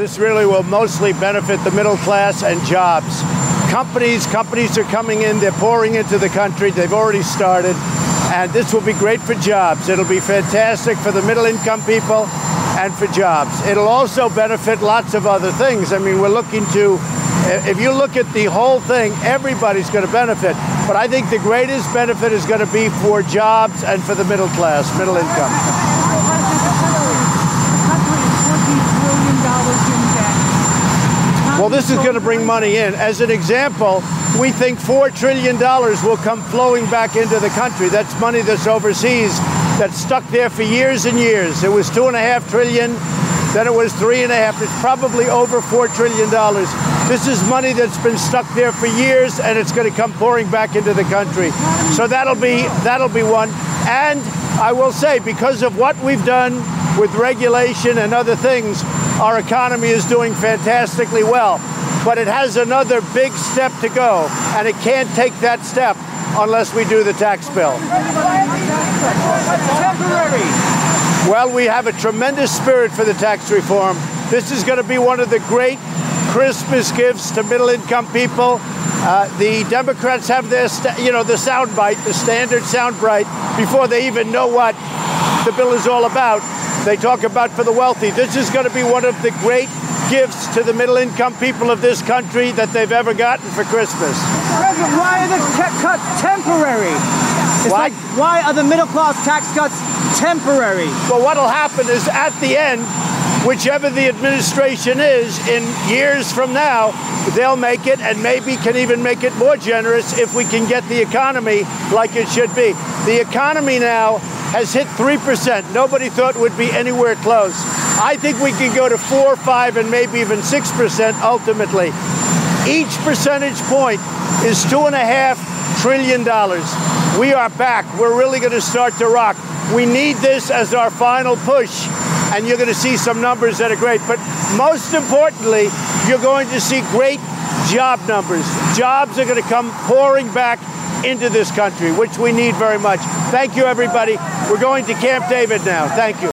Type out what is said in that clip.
This really will mostly benefit the middle class and jobs. Companies, companies are coming in, they're pouring into the country, they've already started, and this will be great for jobs. It'll be fantastic for the middle income people and for jobs. It'll also benefit lots of other things. I mean, we're looking to, if you look at the whole thing, everybody's going to benefit. But I think the greatest benefit is going to be for jobs and for the middle class, middle income. Well, this is going to bring money in. As an example, we think $4 trillion will come flowing back into the country. That's money that's overseas that's stuck there for years and years. It was 2.5 trillion, then it was three and a half. It's probably over four trillion dollars. This is money that's been stuck there for years, and it's going to come pouring back into the country. So that'll be that'll be one. And I will say, because of what we've done with regulation and other things, our economy is doing fantastically well. But it has another big step to go, and it can't take that step unless we do the tax bill. Well, we have a tremendous spirit for the tax reform. This is going to be one of the great Christmas gifts to middle income people. Uh, the Democrats have their, st- you know, the soundbite, the standard soundbite, before they even know what the bill is all about. They talk about for the wealthy. This is going to be one of the great gifts to the middle income people of this country that they've ever gotten for Christmas. President, why are the cuts temporary? It's Why? like, why are the middle class tax cuts temporary? Well, what'll happen is at the end, whichever the administration is, in years from now, they'll make it and maybe can even make it more generous if we can get the economy like it should be. The economy now has hit 3%. Nobody thought it would be anywhere close. I think we can go to 4, 5, and maybe even 6% ultimately. Each percentage point is two and a half trillion dollars. We are back. We're really going to start to rock. We need this as our final push, and you're going to see some numbers that are great. But most importantly, you're going to see great job numbers. Jobs are going to come pouring back into this country, which we need very much. Thank you, everybody. We're going to Camp David now. Thank you.